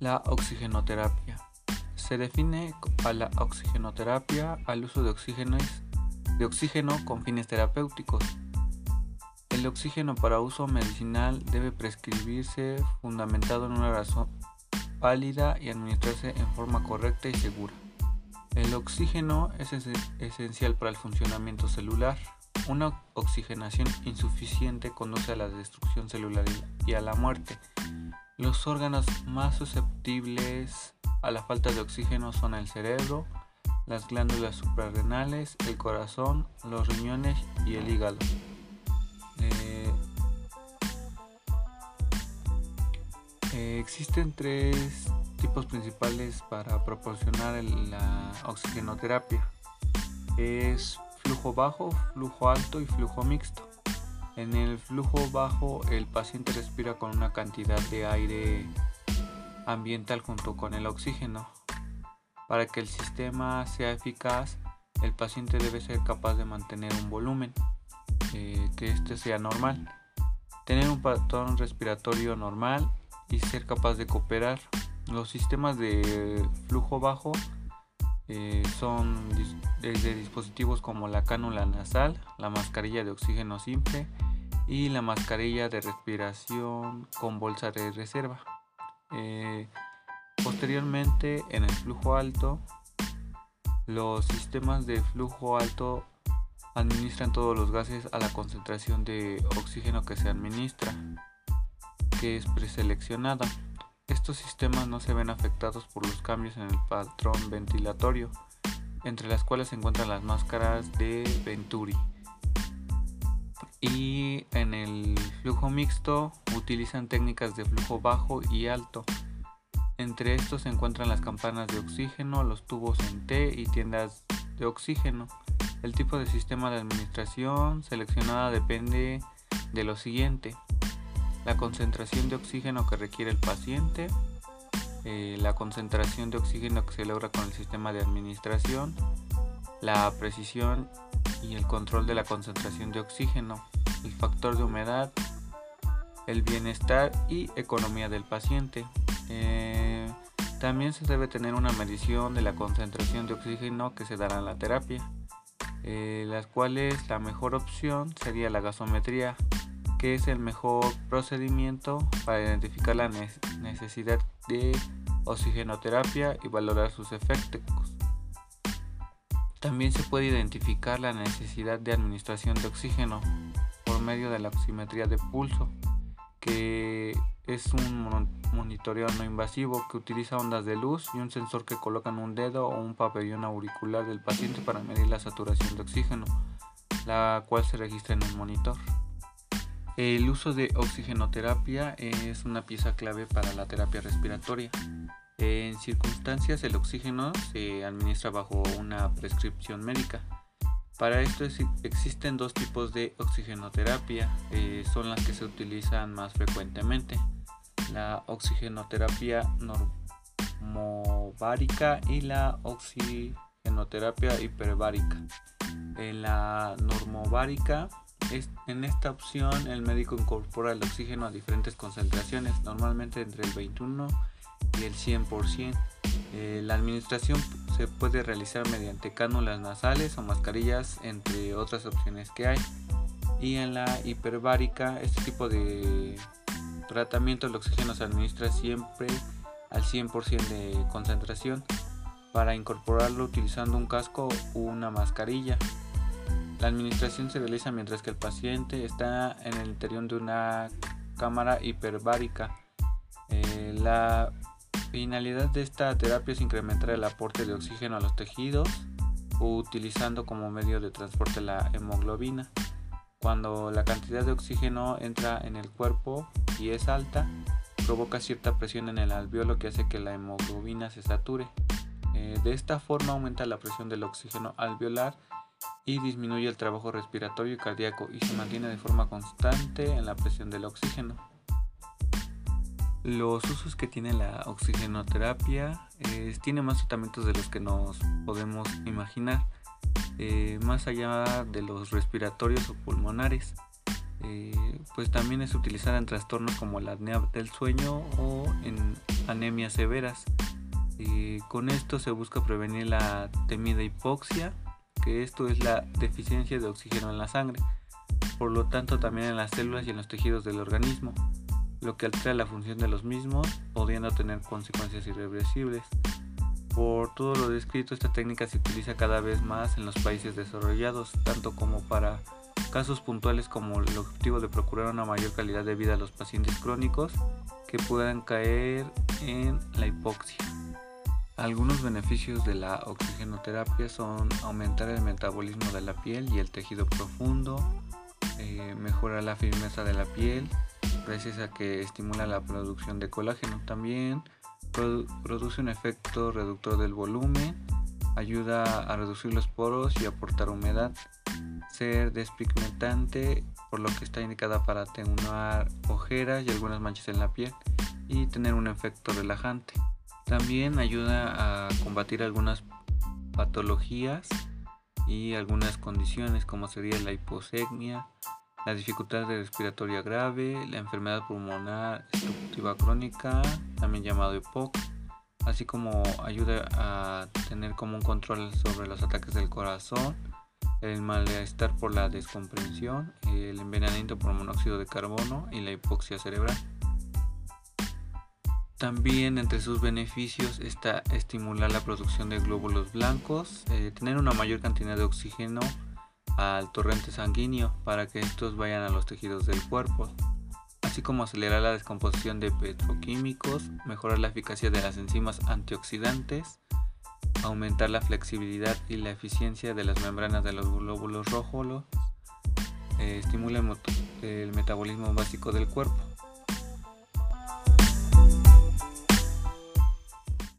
La oxigenoterapia. Se define a la oxigenoterapia al uso de de oxígeno con fines terapéuticos. El oxígeno para uso medicinal debe prescribirse fundamentado en una razón válida y administrarse en forma correcta y segura. El oxígeno es esencial para el funcionamiento celular. Una oxigenación insuficiente conduce a la destrucción celular y a la muerte. Los órganos más susceptibles a la falta de oxígeno son el cerebro, las glándulas suprarrenales, el corazón, los riñones y el hígado. Eh, eh, existen tres tipos principales para proporcionar la oxigenoterapia. Es flujo bajo, flujo alto y flujo mixto. En el flujo bajo el paciente respira con una cantidad de aire ambiental junto con el oxígeno. Para que el sistema sea eficaz, el paciente debe ser capaz de mantener un volumen, eh, que este sea normal, tener un patrón respiratorio normal y ser capaz de cooperar. Los sistemas de flujo bajo eh, son desde dispositivos como la cánula nasal, la mascarilla de oxígeno simple, y la mascarilla de respiración con bolsa de reserva. Eh, posteriormente, en el flujo alto, los sistemas de flujo alto administran todos los gases a la concentración de oxígeno que se administra, que es preseleccionada. Estos sistemas no se ven afectados por los cambios en el patrón ventilatorio, entre las cuales se encuentran las máscaras de Venturi y en el flujo mixto utilizan técnicas de flujo bajo y alto. Entre estos se encuentran las campanas de oxígeno, los tubos en T y tiendas de oxígeno. El tipo de sistema de administración seleccionada depende de lo siguiente. La concentración de oxígeno que requiere el paciente, eh, la concentración de oxígeno que se logra con el sistema de administración, la precisión y el control de la concentración de oxígeno, el factor de humedad, el bienestar y economía del paciente. Eh, también se debe tener una medición de la concentración de oxígeno que se dará en la terapia, eh, las cuales la mejor opción sería la gasometría, que es el mejor procedimiento para identificar la necesidad de oxigenoterapia y valorar sus efectos. También se puede identificar la necesidad de administración de oxígeno medio de la oximetría de pulso, que es un monitoreo no invasivo que utiliza ondas de luz y un sensor que coloca en un dedo o un pabellón auricular del paciente para medir la saturación de oxígeno, la cual se registra en un monitor. El uso de oxigenoterapia es una pieza clave para la terapia respiratoria. En circunstancias el oxígeno se administra bajo una prescripción médica. Para esto existen dos tipos de oxigenoterapia, eh, son las que se utilizan más frecuentemente. La oxigenoterapia normovárica y la oxigenoterapia hiperbárica. En la normovárica, en esta opción el médico incorpora el oxígeno a diferentes concentraciones, normalmente entre el 21 y el 100%. Eh, la administración se puede realizar mediante cánulas nasales o mascarillas, entre otras opciones que hay. Y en la hiperbárica, este tipo de tratamiento, el oxígeno se administra siempre al 100% de concentración para incorporarlo utilizando un casco o una mascarilla. La administración se realiza mientras que el paciente está en el interior de una cámara hiperbárica. Eh, la finalidad de esta terapia es incrementar el aporte de oxígeno a los tejidos utilizando como medio de transporte la hemoglobina. Cuando la cantidad de oxígeno entra en el cuerpo y es alta, provoca cierta presión en el alveolo que hace que la hemoglobina se sature. Eh, de esta forma aumenta la presión del oxígeno alveolar y disminuye el trabajo respiratorio y cardíaco y se mantiene de forma constante en la presión del oxígeno. Los usos que tiene la oxigenoterapia tiene más tratamientos de los que nos podemos imaginar, eh, más allá de los respiratorios o pulmonares. Eh, pues también es utilizada en trastornos como la apnea del sueño o en anemias severas. Eh, con esto se busca prevenir la temida hipoxia, que esto es la deficiencia de oxígeno en la sangre, por lo tanto también en las células y en los tejidos del organismo, lo que altera la función de los mismos, pudiendo tener consecuencias irreversibles. Por todo lo descrito, esta técnica se utiliza cada vez más en los países desarrollados, tanto como para casos puntuales como el objetivo de procurar una mayor calidad de vida a los pacientes crónicos que puedan caer en la hipoxia. Algunos beneficios de la oxigenoterapia son aumentar el metabolismo de la piel y el tejido profundo, eh, mejorar la firmeza de la piel, gracias a que estimula la producción de colágeno. También produce un efecto reductor del volumen, ayuda a reducir los poros y aportar humedad, ser despigmentante, por lo que está indicada para atenuar ojeras y algunas manchas en la piel, y tener un efecto relajante. También ayuda a combatir algunas patologías y algunas condiciones como sería la hiposegmia, la dificultad respiratoria grave, la enfermedad pulmonar obstructiva crónica, también llamado EPOC, así como ayuda a tener como un control sobre los ataques del corazón, el malestar por la descomprensión, el envenenamiento por monóxido de carbono y la hipoxia cerebral. También entre sus beneficios está estimular la producción de glóbulos blancos, eh, tener una mayor cantidad de oxígeno al torrente sanguíneo para que estos vayan a los tejidos del cuerpo, así como acelerar la descomposición de petroquímicos, mejorar la eficacia de las enzimas antioxidantes, aumentar la flexibilidad y la eficiencia de las membranas de los glóbulos rojos, eh, estimula el metabolismo básico del cuerpo